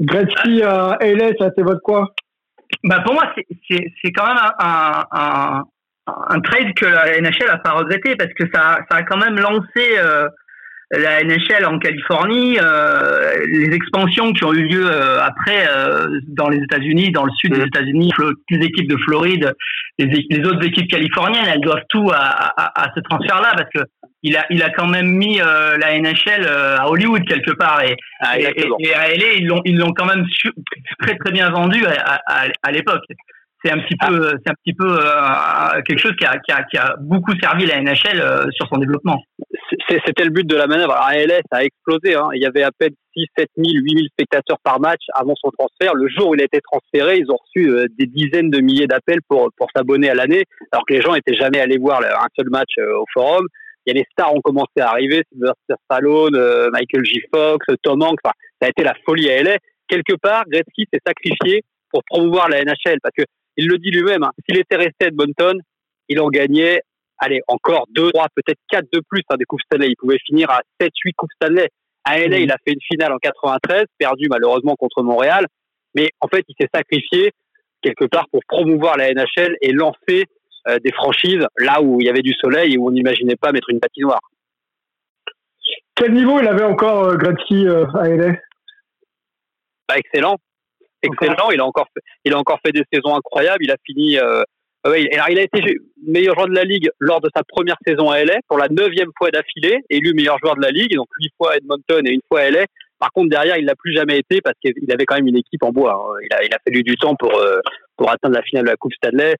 Gretzky à LA, ça t'évoque quoi?
Bah pour moi, c'est- quand même un, un, trade que la NHL a pas regretté parce que ça, ça a quand même lancé euh, la NHL en Californie, euh, les expansions qui ont eu lieu euh, après euh, dans les États-Unis, dans le sud des États-Unis, Flo- les équipes de Floride, les, autres équipes californiennes, elles doivent tout à, à, à ce transfert-là parce que il a, il a quand même mis euh, la NHL euh, à Hollywood quelque part et,
Ah,
et, et à LA, ils l'ont, ils l'ont quand même su- très très bien vendu à, à, à l'époque. C'est un petit peu, c'est un petit peu euh, quelque chose qui a, qui, a, qui a beaucoup servi la NHL euh, sur son développement.
C'était le but de la manœuvre. Alors, ça a explosé. Hein. Il y avait à peine 6, 7 000, 8 000 spectateurs par match avant son transfert. Le jour où il a été transféré, ils ont reçu euh, des dizaines de milliers d'appels pour, pour s'abonner à l'année, alors que les gens n'étaient jamais allés voir un seul match euh, au forum. Il y a les stars ont commencé à arriver, Sylvester Stallone, euh, Michael J. Fox, Tom Hanks. Enfin, ça a été la folie à LA. Quelque part, Gretzky s'est sacrifié pour promouvoir la NHL parce que il le dit lui-même. hein, S'il était resté à Edmonton, il en gagnait allez, encore deux, trois, peut-être quatre de plus hein, des Coupes Stanley. Il pouvait finir à 7, 8 Coupes Stanley. À LA, il a fait une finale en 93, perdu malheureusement contre Montréal. Mais en fait, il s'est sacrifié quelque part pour promouvoir la NHL et lancer euh, des franchises là où il y avait du soleil et où on n'imaginait pas mettre une patinoire.
Quel niveau il avait encore euh, Gretzky euh, à LA
Bah, excellent. Excellent. Il a encore fait, il a encore fait des saisons incroyables. Il a fini. Euh, ouais, il- alors il a été meilleur joueur de la ligue lors de sa première saison à LA pour la neuvième fois d'affilée, élu meilleur joueur de la ligue, donc huit fois à Edmonton et une fois à LA. Par contre, derrière, il l'a plus jamais été parce qu'il avait quand même une équipe en bois. hein. Il a, il a fallu du temps pour euh, pour atteindre la finale de la Coupe Stanley.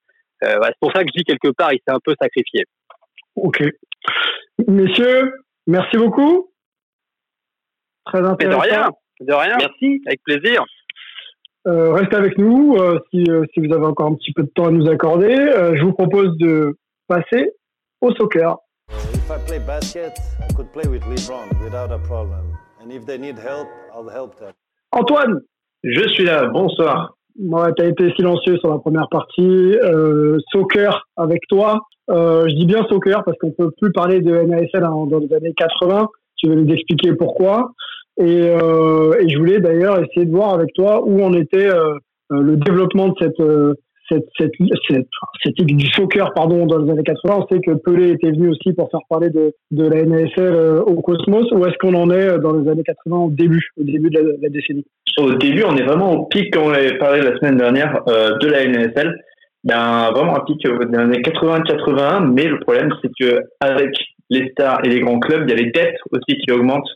Euh, c'est pour ça que je dis quelque part, il s'est un peu sacrifié.
Ok. Messieurs, merci beaucoup. Très
Mais de
intéressant.
rien, de rien.
Merci.
Avec plaisir.
Euh, restez avec nous euh, si, euh, si vous avez encore un petit peu de temps à nous accorder. Euh, je vous propose de passer au soccer.
If I play basket, I could play with LeBron without a problem. And if they need help, I'll help them.
Antoine,
Je suis là, bonsoir.
ouais, tu as été silencieux sur la première partie. Euh, soccer avec toi. Euh, je dis bien soccer parce qu'on peut plus parler de NASL hein, dans les années 80. Tu veux nous expliquer pourquoi. Et, euh, et je voulais d'ailleurs essayer de voir avec toi où en était euh, euh, le développement de cette, cette, cette, cette, cette ligue du soccer pardon, dans les années 80. On sait que Pelé était venu aussi pour faire parler de, de la NASL au Cosmos. Où est-ce qu'on en est dans les années 80 au début, au début de la, de la décennie?
Au début, on est vraiment au pic, comme on avait parlé la semaine dernière, de la a un- vraiment un pic euh, des années 80-81, mais le problème, c'est que avec les stars et les grands clubs, il y a les dettes aussi qui augmentent,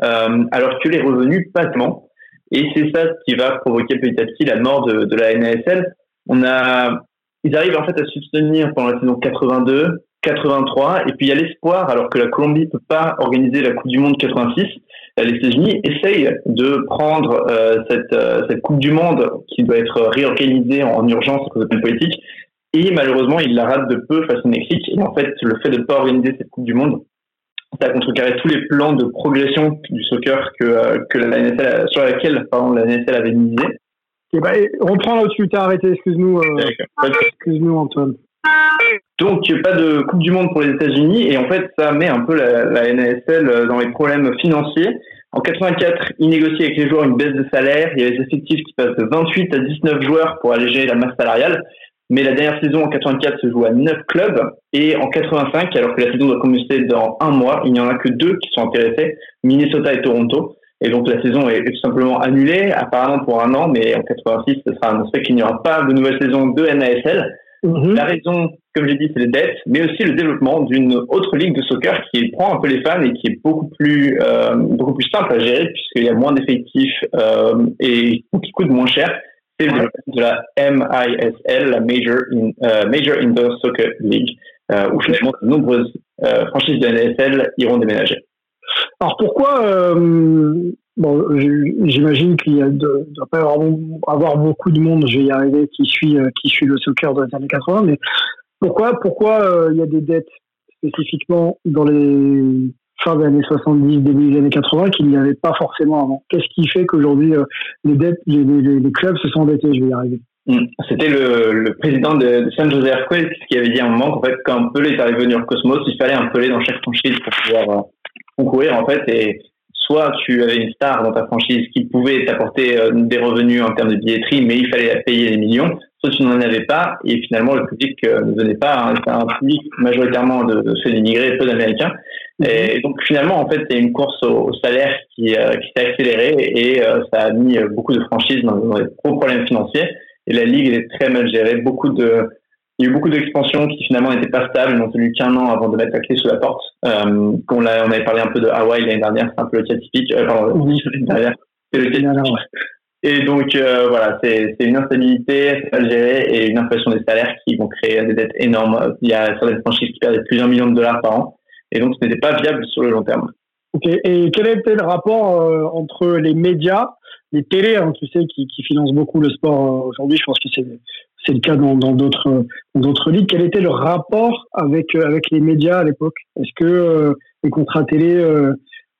alors que les revenus pas tellement. Et c'est ça qui va provoquer petit à petit la mort de, de la NASL. On a, ils arrivent en fait à soutenir pendant la saison 82, 83, et puis il y a l'espoir, alors que la Colombie peut pas organiser la Coupe du Monde 86, les États-Unis essayent de prendre euh, cette, euh, cette Coupe du Monde qui doit être réorganisée en urgence à cause de problèmes politiques, et malheureusement, ils la ratent de peu face au Mexique. Et en fait, le fait de ne pas organiser cette Coupe du Monde, ça a contrecarré tous les plans de progression du soccer que, euh, que la NSL, sur laquelle pardon, la NSL avait misé.
Et bah, reprends là-dessus, t'as arrêté, excuse-nous. excuse-nous, Antoine.
Donc, pas de Coupe du Monde pour les États-Unis et en fait, ça met un peu la, la, NASL dans les problèmes financiers. En 84, ils négocient avec les joueurs une baisse de salaire. Il y a les effectifs qui passent de 28 à 19 joueurs pour alléger la masse salariale. Mais la dernière saison en 84 se joue à 9 clubs et en 85, alors que la saison doit commencer dans un mois, il n'y en a que deux qui sont intéressés, Minnesota et Toronto. Et donc la saison est tout simplement annulée, apparemment pour un an, mais en 86, ce sera annoncé qu'il n'y aura pas de nouvelle saison de NASL. Mhm. La raison, comme j'ai dit, c'est les dettes, mais aussi le développement d'une autre ligue de soccer qui prend un peu les fans et qui est beaucoup plus euh, beaucoup plus simple à gérer puisqu'il y a moins d'effectifs euh, et qui coûte moins cher. C'est le développement de la MISL, la euh, Major Indoor Soccer League, euh, où finalement de nombreuses euh, franchises de NSL iront déménager.
Alors pourquoi Bon, j'imagine qu'il de, doit pas avoir, beaucoup de monde, je vais y arriver, qui suit, qui suit le soccer dans les années 80, mais pourquoi, pourquoi il y a des dettes spécifiquement dans les fins des années 70, début des années 80 qu'il n'y avait pas forcément avant Qu'est-ce qui fait qu'aujourd'hui euh, les clubs se sont endettés Je vais y arriver.
Hmm. C'était le, président de, de San Jose Earthquakes qui avait dit à un moment qu'en fait, quand Pelé est arrivé venir Cosmos, il fallait un Pelé dans chaque franchise pour pouvoir concourir en fait et soit tu avais une star dans ta franchise qui pouvait t'apporter euh, des revenus en termes de billetterie, mais il fallait payer des millions, soit tu n'en avais pas, et finalement le public euh, ne venait pas, hein. c'est un public majoritairement de, de ceux d'immigrés, peu d'Américains. Mhm. Et donc finalement, en fait, c'est une course au, salaire qui, euh, qui s'est accélérée et ça a mis beaucoup de franchises dans, dans des gros problèmes financiers. Et la ligue est très mal gérée, beaucoup de il y a eu beaucoup d'expansions qui finalement n'étaient pas stables, n'ont tenu qu'un an avant de mettre la clé sous la porte. Euh, on, on avait parlé un peu de Hawaï l'année dernière, c'est un peu le cas typique. Euh, pardon, oui, l'année dernière, c'est le cas typique. Et donc euh, voilà, c'est une instabilité, mal géré et une inflation des salaires qui vont créer des dettes énormes. Il y a certaines franchises qui perdent plusieurs millions de dollars par an et donc ce n'était pas viable sur le long terme.
Ok. Et quel était le rapport euh, entre les médias, les télés, hein, tu sais, qui, financent beaucoup le sport euh, aujourd'hui? Je pense que c'est le cas dans d'autres dans ligues. Quel était le rapport avec avec les médias à l'époque? Est-ce que les contrats télé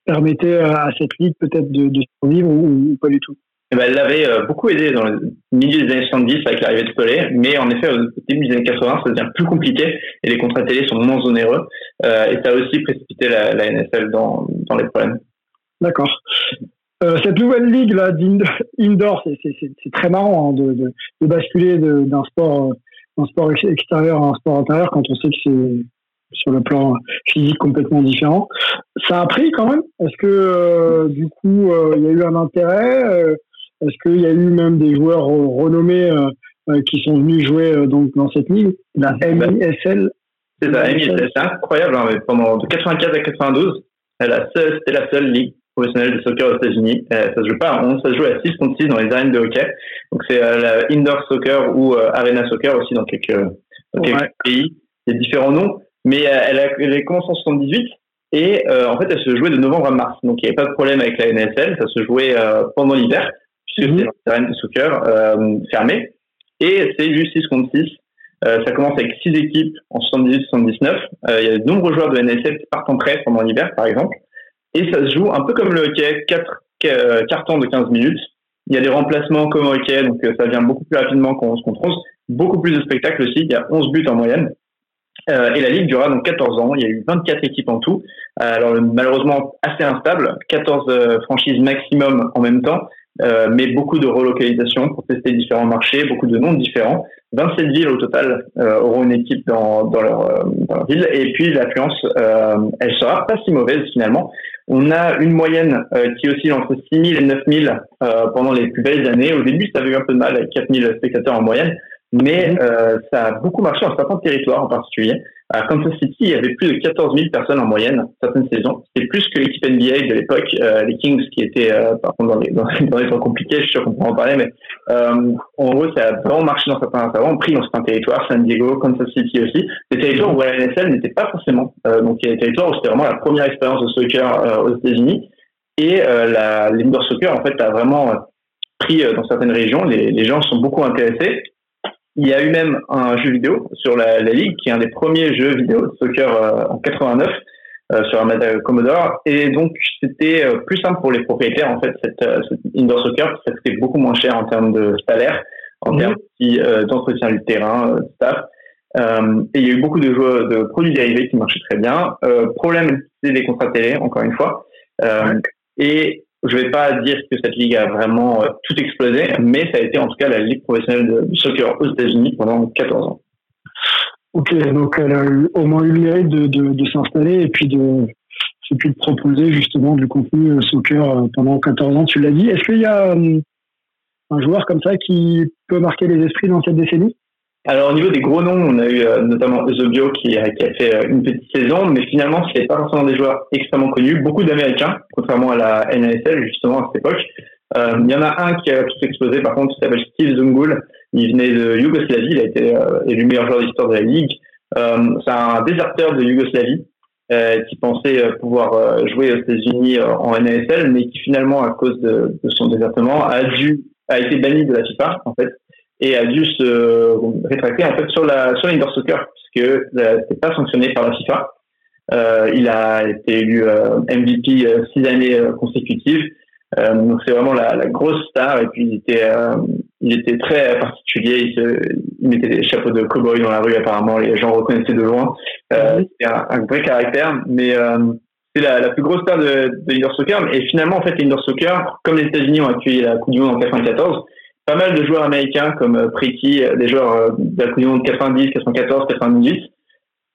permettaient à cette ligue peut-être de, survivre ou, pas du tout?
Eh ben, elle l'avait beaucoup aidé dans le milieu des années 70 avec l'arrivée de Pelé, mais en effet, au début des années 80, ça devient plus compliqué et les contrats télé sont moins onéreux. et ça a aussi précipité la, la NSL dans, dans les problèmes.
D'accord. Euh, cette nouvelle ligue là d'indoor, c'est très marrant hein, de, de, basculer d'un sport, d'un sport extérieur à un sport intérieur quand on sait que c'est sur le plan physique complètement différent. Ça a pris quand même. Est-ce que euh, du coup euh, il y a eu un intérêt Est-ce qu'il y a eu même des joueurs renommés qui sont venus jouer donc dans cette ligue, la MISL
C'est ça, MISL, c'est incroyable. Hein, mais pendant de 95 à 92, c'était la seule ligue professionnel de soccer aux États-Unis. Euh, ça se joue pas à 11, ça se joue à 6 contre 6 dans les arènes de hockey. Donc c'est euh, la indoor soccer ou euh, arena soccer aussi dans quelques, dans quelques pays. Il y a différents noms, mais elle a, elle a commencé en 78 et en fait elle se jouait de novembre à mars. Donc il n'y avait pas de problème avec la NSL, ça se jouait pendant l'hiver puisque mm -hmm. c'était une arène de soccer fermée. Et c'est juste 6 contre 6. ça commence avec 6 équipes en 78-79. il y a de nombreux joueurs de NSL qui partent en prêt pendant l'hiver, par exemple. Et ça se joue un peu comme le hockey, 4 euh, cartons de 15 minutes. Il y a des remplacements comme au hockey, donc euh, ça vient beaucoup plus rapidement qu'on se contrôle. Beaucoup plus de spectacles aussi, il y a 11 buts en moyenne. Euh, et la ligue durera donc 14 ans. Il y a eu 24 équipes en tout. Euh, alors malheureusement assez instable, 14 euh, franchises maximum en même temps, euh, mais beaucoup de relocalisation pour tester différents marchés, beaucoup de noms différents. 27 villes au total auront une équipe dans, dans, leur, dans leur ville. Et puis l'affluence, elle sera pas si mauvaise finalement. On a une moyenne euh, qui oscille entre 6 000 et 9 000 euh, pendant les plus belles années. Au début, ça avait eu un peu de mal avec 4 000 spectateurs en moyenne, mais mhm. euh, ça a beaucoup marché en certains territoires en particulier. À Kansas City, il y avait plus de 14 000 personnes en moyenne certaines saisons. C'était plus que l'équipe NBA de l'époque, les Kings, qui étaient par contre dans les, dans, les temps compliqués, je suis sûr qu'on pourra en parler, mais Euh, en gros, ça a vraiment marché dans certains, ça a vraiment pris dans certains territoires, San Diego, Kansas City aussi, des territoires où la NSL n'était pas forcément. Euh, donc il y a des territoires où c'était vraiment la première expérience de soccer euh, aux États-Unis. Et euh, la, l'indoor soccer, en fait, a vraiment euh, pris euh, dans certaines régions. Les, les gens sont beaucoup intéressés. Il y a eu même un jeu vidéo sur la, la ligue, qui est un des premiers jeux vidéo de soccer euh, en 89 euh, sur Amada Commodore. Et donc, c'était euh, plus simple pour les propriétaires, en fait, cette, euh, cette indoor soccer, parce que ça coûtait beaucoup moins cher en termes de salaire, en termes aussi, euh, d'entretien du terrain, euh, staff. Euh, et il y a eu beaucoup de, jeux, de produits dérivés qui marchaient très bien. Euh, problème, c'est les contrats télé, encore une fois. Euh, Et je vais pas dire que cette ligue a vraiment euh, tout explosé, mais ça a été en tout cas la ligue professionnelle de, soccer aux États-Unis pendant 14 ans.
Ok, donc elle a au moins eu le de, de, s'installer et puis de, et puis de proposer justement du contenu euh, soccer euh, pendant 14 ans, tu l'as dit. Est-ce qu'il y a un joueur comme ça qui peut marquer les esprits dans cette décennie?
Alors au niveau des gros noms, on a eu euh, notamment Eusebio qui, a- qui a fait euh, une petite saison, mais finalement c'est pas forcément des joueurs extrêmement connus, beaucoup d'Américains, contrairement à la NASL justement à cette époque. Euh, Il y en a un qui a tout explosé par contre, qui s'appelle Steve Zungul. Il venait de Yougoslavie, il a été euh, élu meilleur joueur d'histoire de la ligue. C'est un déserteur de Yougoslavie qui pensait pouvoir jouer aux États-Unis en NASL, mais qui finalement, à cause de, de son désertement, a dû a été banni de la FIFA en fait et a dû se rétracter en fait sur la sur l'indoor soccer puisque euh, c'était pas sanctionné par la FIFA. Euh, il a été élu euh, MVP euh, six années euh, consécutives. Euh, donc c'est vraiment la, la grosse star et puis il était euh, il était très particulier. Il, se, il mettait des chapeaux de cow-boy dans la rue apparemment. Les gens reconnaissaient de loin. Euh, C'était un, un vrai caractère, mais euh, c'est la, la plus grosse star de, de l'indoor soccer. Et finalement, en fait, l'indoor soccer, comme les États-Unis ont accueilli la Coupe du Monde en 94, pas mal de joueurs américains comme euh, Pretty, euh, des joueurs euh, de la Monde 90, 94, 98,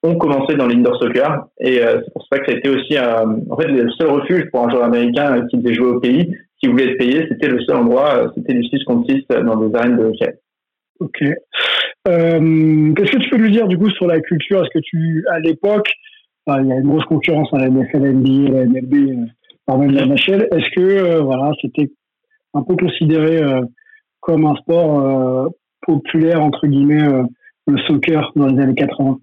ont commencé dans l'indoor soccer. Et c'est pour ça que ça a été aussi en fait le seul refuge pour un joueur américain qui devait jouer au pays, qui voulait être payé. C'était le seul endroit, c'était du 6 contre 6 dans des arènes de hockey.
Ok. Qu'est-ce que tu peux nous dire du coup sur la culture? Est-ce que tu, à l'époque, il y a une grosse concurrence à la NFL, la NBA, la euh, par même la NHL. Est-ce que voilà, c'était un peu considéré comme un sport euh, populaire entre guillemets, euh, le soccer dans les années 80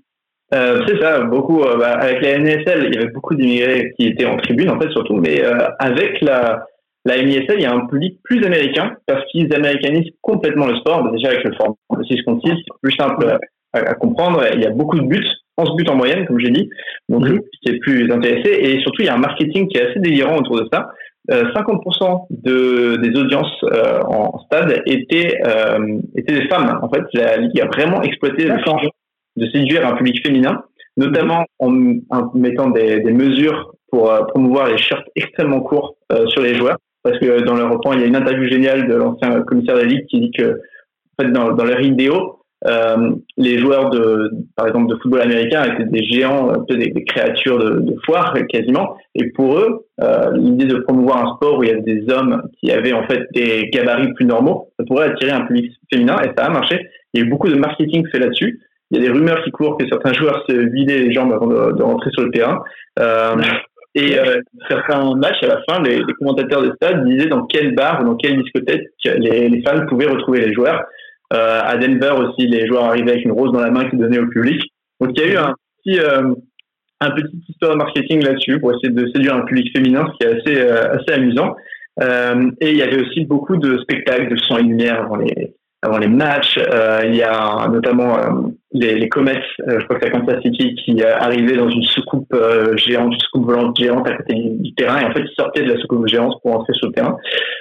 Euh, c'est ça, beaucoup. euh, bah, avec la NSL, il y avait beaucoup d'immigrés qui étaient en tribune, en fait, surtout. Mais euh, avec la, la MISL, il y a un public plus américain parce qu'ils américanisent complètement le sport. Bah, déjà avec le format de 6 contre 6, c'est plus simple à, à comprendre. Il y a beaucoup de buts, 11 buts en moyenne, comme j'ai dit. Donc, le public est plus intéressé. Et surtout, il y a un marketing qui est assez délirant autour de ça. Euh, 50% de, des audiences euh, en stade étaient, euh, étaient des femmes. En fait, la Ligue a vraiment exploité le fait de séduire un public féminin, notamment en, en mettant des, des mesures pour euh, promouvoir les shirts extrêmement courts euh, sur les joueurs. Parce que dans leur reprend, il y a une interview géniale de l'ancien commissaire de la Ligue qui dit que en fait, dans, dans leur idéaux, euh, les joueurs de, par exemple, de football américain étaient des géants, peu des, des créatures de, de foire quasiment. Et pour eux, euh, l'idée de promouvoir un sport où il y avait des hommes qui avaient en fait des gabarits plus normaux, ça pourrait attirer un public féminin et ça a marché. Il y a eu beaucoup de marketing fait là-dessus. Il y a des rumeurs qui courent que certains joueurs se vidaient les jambes avant de, de rentrer sur le terrain. Euh, et euh, certains matchs, à la fin, les, les commentateurs de stade disaient dans quel bar ou dans quelle discothèque les, les fans pouvaient retrouver les joueurs. Euh, à Denver aussi, les joueurs arrivaient avec une rose dans la main qu'ils donnaient au public. Donc il y a eu un petit, euh, un petit histoire de marketing là-dessus pour essayer de séduire un public féminin, ce qui est assez, euh, assez amusant. Et il y avait aussi beaucoup de spectacles de son et lumière avant les, avant les matchs. Il y a notamment les, les Comets, euh, je crois que c'est Kansas City, qui arrivaient dans une soucoupe géante, une soucoupe volante géante à côté du terrain, et en fait ils sortaient de la soucoupe géante pour entrer sur le terrain.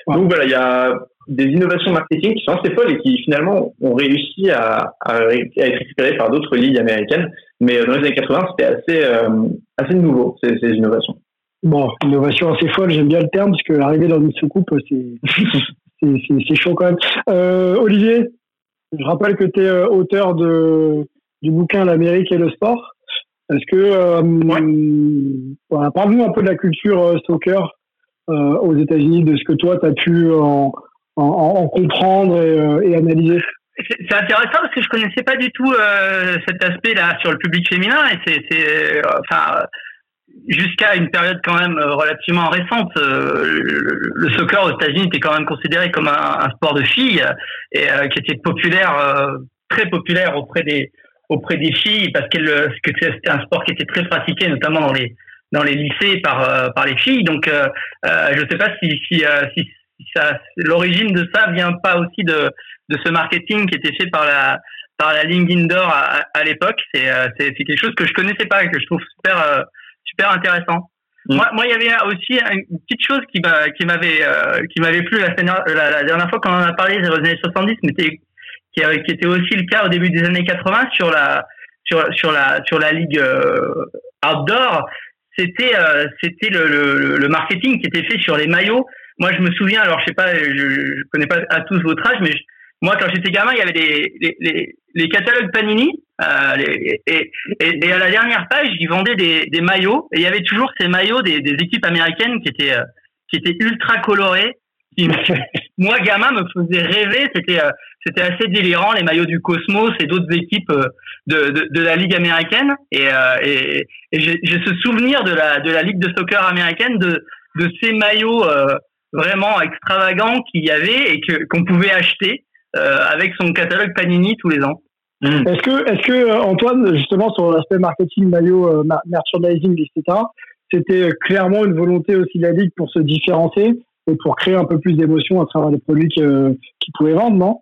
Donc voilà, il y a des innovations marketing qui sont assez folles et qui finalement ont réussi à, à, ré- à être récupérées par d'autres ligues américaines. Mais euh, dans les années 80, c'était assez, euh, assez nouveau, ces, ces innovations.
Bon, innovation assez folle, j'aime bien le terme, parce que arriver dans une soucoupe, c'est chaud quand même. Euh, Olivier, je rappelle que tu es auteur de, du bouquin L'Amérique et le sport. Est-ce que, euh, voilà, parle-nous un peu de la culture soccer aux États-Unis, de ce que toi, tu as pu en, en, en comprendre et, euh, et analyser.
C'est intéressant parce que je connaissais pas du tout euh, cet aspect-là sur le public féminin et c'est, euh, enfin, jusqu'à une période quand même relativement récente, le, soccer aux États-Unis était quand même considéré comme un, sport de filles et qui était populaire, très populaire auprès des auprès des filles parce que c'était un sport qui était très pratiqué, notamment dans les dans les lycées par par les filles. Donc, je ne sais pas si si, si l'origine de ça vient pas aussi de, de ce marketing qui était fait par la, par la Ligue Indoor à, à l'époque. C'est, euh, c'est, c'est quelque chose que je connaissais pas et que je trouve super, euh, super intéressant. Mm. Moi, moi, il y avait aussi une petite chose qui, qui m'avait, euh, qui m'avait plu la, la, la, dernière fois quand on en a parlé des années 70, mais qui, qui était aussi le cas au début des années 80 sur la, sur, sur la, sur la ligue outdoor. C'était, c'était le, le, le marketing qui était fait sur les maillots moi, je me souviens, alors je sais pas, je, je connais pas à tous votre âge, mais moi, quand j'étais gamin, il y avait des, les, les, les catalogues Panini, euh, les, et, et, à la dernière page, ils vendaient des, des maillots, et il y avait toujours ces maillots des, des équipes américaines qui étaient, euh, qui étaient ultra colorés. Qui, moi, gamin, me faisait rêver. C'était, euh, c'était assez délirant, les maillots du Cosmos et d'autres équipes euh, de, de, de, la Ligue américaine. Et, et, et j'ai, ce souvenir de la, de la Ligue de soccer américaine, de, de ces maillots vraiment extravagant qu'il y avait et que qu'on pouvait acheter euh, avec son catalogue Panini tous les ans.
Mmh. Est-ce que, est-ce que euh, Antoine, justement sur l'aspect marketing, maillot, euh, merchandising, etc., c'était clairement une volonté aussi de la ligue pour se différencier et pour créer un peu plus d'émotion à travers les produits qu'ils pouvaient vendre, non?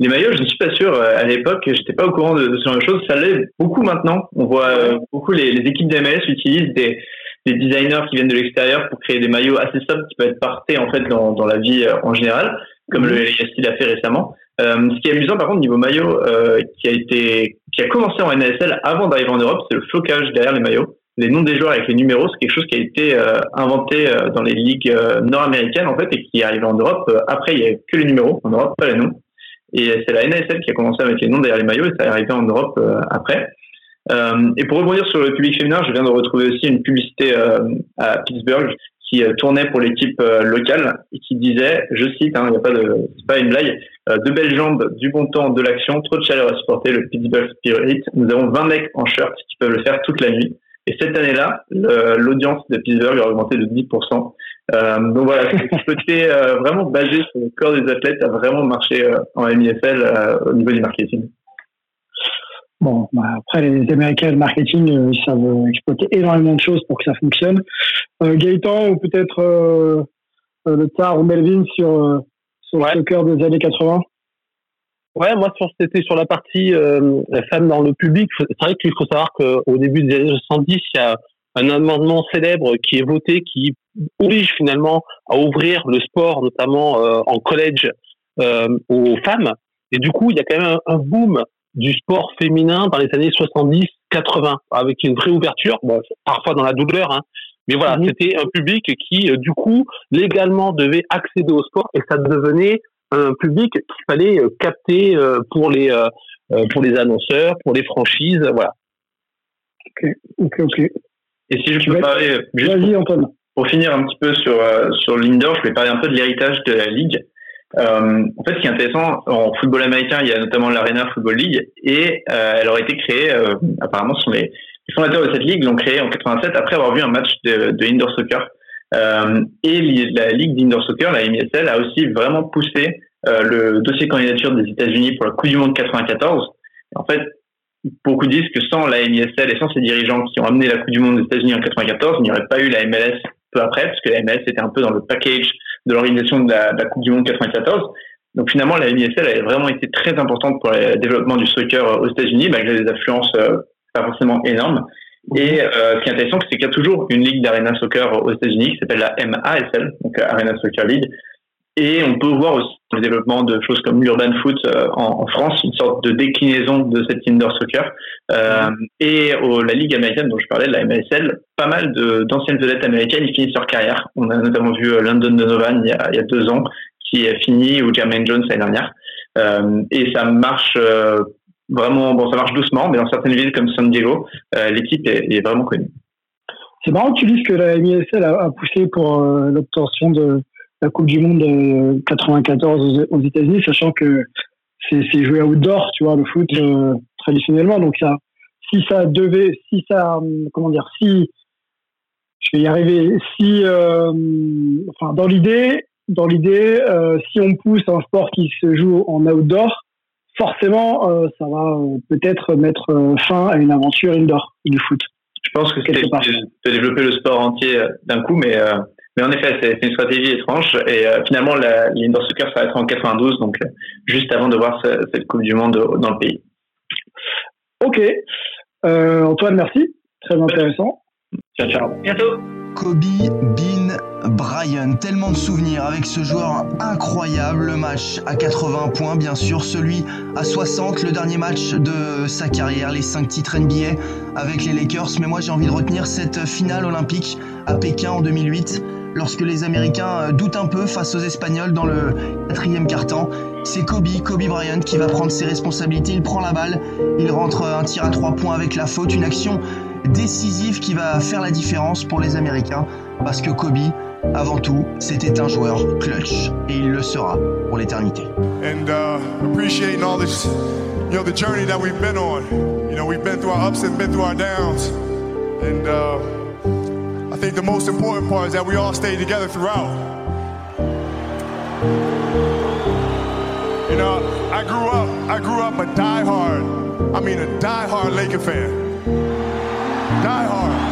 Les maillots, je ne suis pas sûr. À l'époque, j'étais pas au courant de, ce genre de choses. Ça l'est beaucoup maintenant. On voit beaucoup les, les équipes d'MS utilisent des, des designers qui viennent de l'extérieur pour créer des maillots assez simples qui peuvent être parfaits en fait dans, dans la vie euh, en général, comme mhm. le LASI l'a fait récemment. Euh, ce qui est amusant par contre niveau maillot, euh, qui a été, qui a commencé en NASL avant d'arriver en Europe, c'est le flocage derrière les maillots. Les noms des joueurs avec les numéros, c'est quelque chose qui a été euh, inventé euh, dans les ligues nord-américaines en fait et qui est arrivé en Europe. après, il y a que les numéros en Europe, pas les noms. Et c'est la NASL qui a commencé avec les noms derrière les maillots et ça est arrivé en Europe après. Euh, et pour rebondir sur le public féminin, je viens de retrouver aussi une publicité euh, à Pittsburgh qui euh, tournait pour l'équipe locale et qui disait, je cite, hein, y a pas de, c'est pas une blague, de belles jambes, du bon temps, de l'action, trop de chaleur à supporter, le Pittsburgh Spirit. Nous avons 20 mecs en shirt qui peuvent le faire toute la nuit. Et cette année-là, l'audience de Pittsburgh a augmenté de 10%. Euh, donc voilà, ce côté vraiment basé sur le corps des athlètes a vraiment marché en MIFL au niveau du marketing.
Bon, bah, après, les Américains, le marketing, euh, ils savent exploiter énormément de choses pour que ça fonctionne. Euh, Gaëtan, ou peut-être euh, euh le Tar ou Melvin sur, sur le soccer des années 80
Ouais, moi, c'était sur la partie euh, femmes dans le public. C'est vrai qu'il faut savoir qu'au début des années 70, il y a un amendement célèbre qui est voté qui oblige finalement à ouvrir le sport, notamment en collège, aux femmes. Et du coup, il y a quand même un boom du sport féminin dans les années 70-80, avec une vraie ouverture, bon, parfois dans la douleur, hein, mais voilà, mhm. c'était un public qui, euh, du coup, légalement devait accéder au sport et ça devenait un public qu'il fallait euh, capter euh, pour les pour les annonceurs, pour les franchises, voilà.
Ok, ok, ok.
Et si je peux parler juste pour, pour, finir un petit peu sur sur l'indoor, je vais parler un peu de l'héritage de la ligue. Euh, en fait, ce qui est intéressant, en football américain, il y a notamment l'Arena Football League, et euh, elle aurait été créée, euh, apparemment, les, fondateurs de cette ligue l'ont créée en 87 après avoir vu un match de, de indoor soccer. Et la ligue d'indoor soccer, la MSL, a aussi vraiment poussé le dossier candidature des États-Unis pour la Coupe du Monde 94. En fait, beaucoup disent que sans la MSL et sans ces dirigeants qui ont amené la Coupe du Monde des États-Unis en 94, il n'y aurait pas eu la MLS peu après, parce que la MLS était un peu dans le package de l'organisation de, la, Coupe du Monde 94. Donc finalement, la MISL a vraiment été très importante pour le développement du soccer aux États-Unis, malgré des affluences euh, pas forcément énormes. Et euh, ce qui est intéressant, c'est qu'il y a toujours une ligue d'arena soccer aux États-Unis qui s'appelle la MASL, donc Arena Soccer League, et on peut voir aussi le développement de choses comme l'urban foot euh, en, France, une sorte de déclinaison de cette indoor soccer. Euh, et la ligue américaine dont je parlais, la MSL, pas mal d'anciennes vedettes américaines qui finissent leur carrière. On a notamment vu euh, London Donovan il y a, il y a deux ans, qui a fini, ou Jermaine Jones l'année dernière. Et ça marche vraiment, bon, ça marche doucement, mais dans certaines villes comme San Diego, l'équipe est, vraiment connue.
C'est marrant que tu dises que la MSL a poussé pour l'obtention de la Coupe du Monde 94 euh, aux, États-Unis, sachant que c'est joué outdoor, tu vois, le foot euh, traditionnellement. Donc ça, si ça devait, si ça, comment dire, si je vais y arriver. Si, euh, enfin, dans l'idée, dans l'idée, euh, si on pousse un sport qui se joue en outdoor, forcément, euh, ça va peut-être mettre fin à une aventure indoor du foot.
Je pense que c'est de développer le sport entier d'un coup, mais mais en effet, c'est une stratégie étrange. Et finalement, l'indoor soccer ça va être en 92, donc juste avant de voir cette Coupe du Monde dans le pays.
Ok. Antoine, merci. Très intéressant. Ciao, ciao.
Bientôt.
Kobe Bean Bryant. Tellement de souvenirs avec ce joueur incroyable. Le match à 80 points, bien sûr. Celui à 60, le dernier match de sa carrière. Les 5 titres NBA avec les Lakers. Mais moi, j'ai envie de retenir cette finale olympique à Pékin en 2008 lorsque les Américains doutent un peu face aux Espagnols dans le quatrième quart-temps. C'est Kobe, Kobe Bryant qui va prendre ses responsabilités. Il prend la balle, il rentre un tir à 3 points avec la faute, une action décisif qui va faire la différence pour les Américains parce que Kobe, avant tout, c'était un joueur clutch et il le sera pour l'éternité.
And uh, appreciating all this, you know, the journey that we've been on. You know, we've been through our ups and been through our downs. And uh, I think the most important part is that we all stayed together throughout. You know, I grew up, I grew up a diehard, I mean a diehard Laker fan. Die hard.